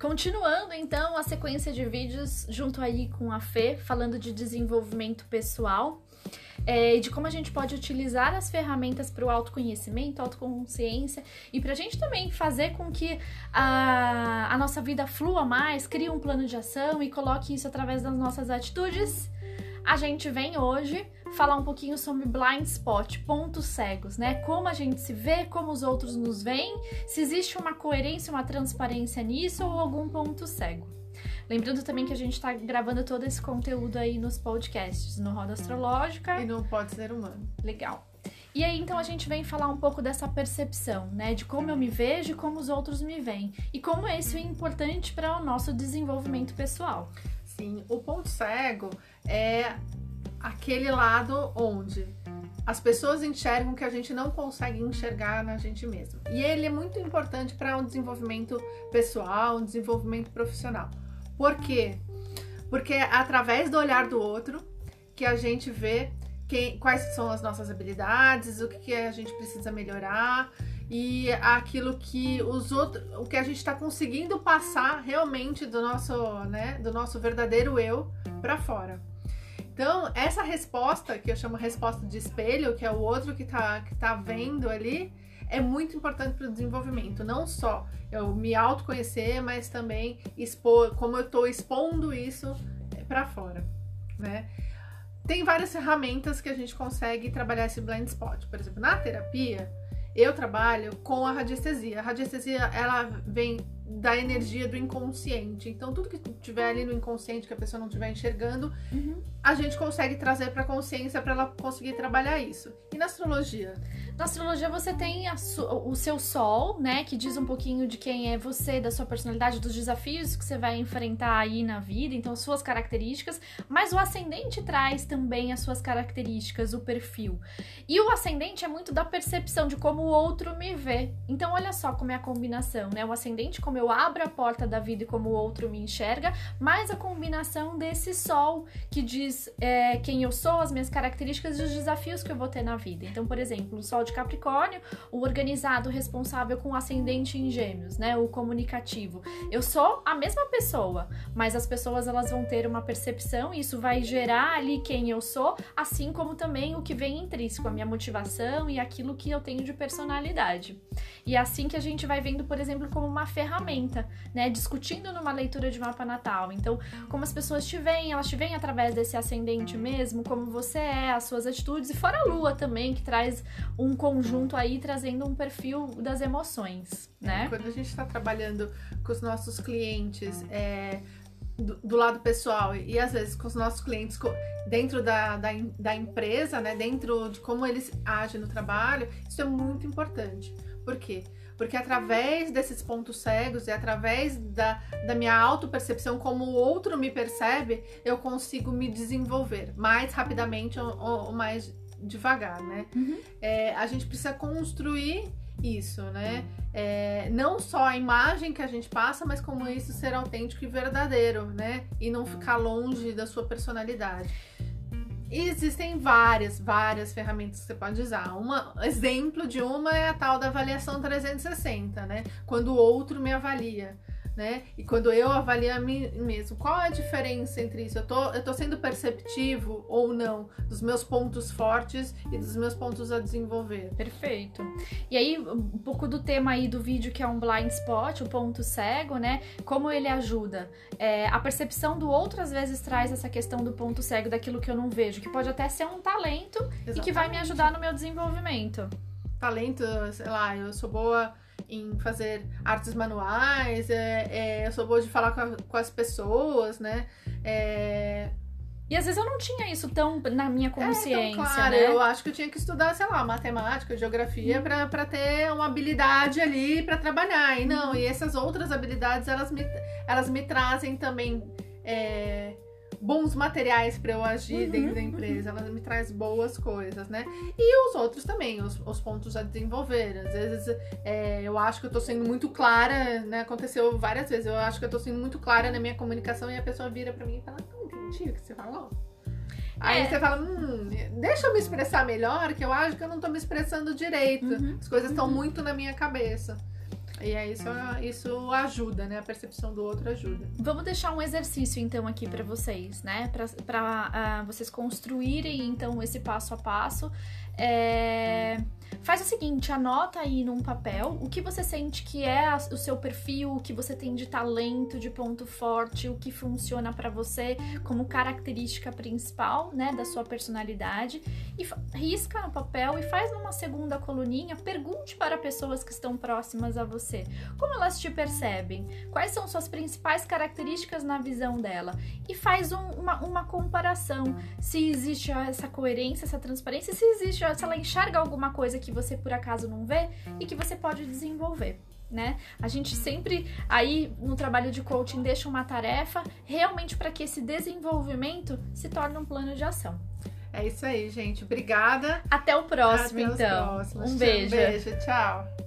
Continuando então a sequência de vídeos junto aí com a Fê, falando de desenvolvimento pessoal é, de como a gente pode utilizar as ferramentas para o autoconhecimento, autoconsciência e para a gente também fazer com que a, a nossa vida flua mais, crie um plano de ação e coloque isso através das nossas atitudes. A gente vem hoje falar um pouquinho sobre blind spot, pontos cegos, né? Como a gente se vê, como os outros nos veem, se existe uma coerência, uma transparência nisso ou algum ponto cego. Lembrando também que a gente está gravando todo esse conteúdo aí nos podcasts, no Roda Astrológica. E não pode ser humano. Legal. E aí, então, a gente vem falar um pouco dessa percepção, né? De como eu me vejo e como os outros me veem. E como isso é importante para o nosso desenvolvimento pessoal. Sim, o ponto cego é aquele lado onde as pessoas enxergam que a gente não consegue enxergar na gente mesmo. E ele é muito importante para um desenvolvimento pessoal, um desenvolvimento profissional. Por quê? Porque é através do olhar do outro que a gente vê quem, quais são as nossas habilidades, o que, que a gente precisa melhorar e aquilo que os outros, o que a gente está conseguindo passar realmente do nosso, né, do nosso verdadeiro eu para fora. Então, essa resposta, que eu chamo resposta de espelho, que é o outro que está que tá vendo ali, é muito importante para o desenvolvimento. Não só eu me autoconhecer, mas também expor como eu estou expondo isso para fora, né? Tem várias ferramentas que a gente consegue trabalhar esse blind spot. Por exemplo, na terapia, eu trabalho com a radiestesia. A radiestesia, ela vem da energia do inconsciente. Então, tudo que tiver ali no inconsciente que a pessoa não estiver enxergando, uhum. a gente consegue trazer para a consciência para ela conseguir trabalhar isso. E na astrologia? Na astrologia você tem o seu sol, né, que diz um pouquinho de quem é você, da sua personalidade, dos desafios que você vai enfrentar aí na vida, então suas características, mas o ascendente traz também as suas características, o perfil. E o ascendente é muito da percepção de como o outro me vê. Então olha só como é a combinação, né? O ascendente como eu abro a porta da vida e como o outro me enxerga, mais a combinação desse sol que diz é, quem eu sou, as minhas características e os desafios que eu vou ter na vida. Então, por exemplo, o sol de Capricórnio, o organizado responsável com ascendente em Gêmeos, né? O comunicativo. Eu sou a mesma pessoa, mas as pessoas elas vão ter uma percepção e isso vai gerar ali quem eu sou, assim como também o que vem intrínseco, a minha motivação e aquilo que eu tenho de personalidade. E é assim que a gente vai vendo, por exemplo, como uma ferramenta, né? Discutindo numa leitura de mapa natal. Então, como as pessoas te veem, elas te veem através desse ascendente mesmo, como você é, as suas atitudes, e fora a lua também, que traz um conjunto aí trazendo um perfil das emoções, né? Quando a gente está trabalhando com os nossos clientes, é, do, do, lado pessoal e às vezes com os nossos clientes dentro da, da, da, empresa, né, dentro de como eles agem no trabalho, isso é muito importante. Por quê? Porque através desses pontos cegos e através da, da minha autopercepção, como o outro me percebe, eu consigo me desenvolver mais rapidamente ou, ou mais devagar, né? Uhum. É, a gente precisa construir isso, né? É, não só a imagem que a gente passa, mas como isso ser autêntico e verdadeiro, né? E não ficar longe da sua personalidade. E existem várias, várias ferramentas que você pode usar. Um exemplo de uma é a tal da avaliação 360, né? Quando o outro me avalia né? E quando eu avalio a mim mesmo, qual é a diferença entre isso? Eu tô, eu tô sendo perceptivo ou não dos meus pontos fortes e dos meus pontos a desenvolver. Perfeito. E aí, um pouco do tema aí do vídeo que é um blind spot, o ponto cego, né? Como ele ajuda? É, a percepção do outro às vezes traz essa questão do ponto cego, daquilo que eu não vejo, que pode até ser um talento Exatamente. e que vai me ajudar no meu desenvolvimento. Talento, sei lá, eu sou boa em fazer artes manuais, é, é, eu sou boa de falar com, a, com as pessoas, né? É... E às vezes eu não tinha isso tão na minha consciência, é, então, claro, né? Eu acho que eu tinha que estudar, sei lá, matemática, geografia, hum. para ter uma habilidade ali para trabalhar. E não, hum. e essas outras habilidades, elas me, elas me trazem também. É, bons materiais para eu agir uhum, dentro da uhum. empresa, ela me traz boas coisas, né? E os outros também, os, os pontos a desenvolver. Às vezes é, eu acho que eu tô sendo muito clara, né? Aconteceu várias vezes, eu acho que eu tô sendo muito clara na minha comunicação e a pessoa vira para mim e fala, não entendi o que você falou. Aí é. você fala, hum, deixa eu me expressar melhor, que eu acho que eu não tô me expressando direito. Uhum, As coisas estão uhum. muito na minha cabeça. E é isso, isso ajuda, né? A percepção do outro ajuda. Vamos deixar um exercício então aqui para vocês, né? Para uh, ah, vocês construírem então esse passo a passo. É... Faz o seguinte, anota aí num papel o que você sente que é o seu perfil, o que você tem de talento, de ponto forte, o que funciona para você como característica principal, né, da sua personalidade. E risca no papel e faz numa segunda coluninha, pergunte para pessoas que estão próximas a você, como elas te percebem, quais são suas principais características na visão dela? E faz um, uma, uma comparação, se existe essa coerência, essa transparência, se existe, se ela enxerga alguma coisa que você por acaso não vê e que você pode desenvolver. Né? A gente sempre aí no trabalho de coaching deixa uma tarefa realmente para que esse desenvolvimento se torne um plano de ação. É isso aí, gente. Obrigada. Até o próximo, Até então. Um beijo. Um beijo, tchau.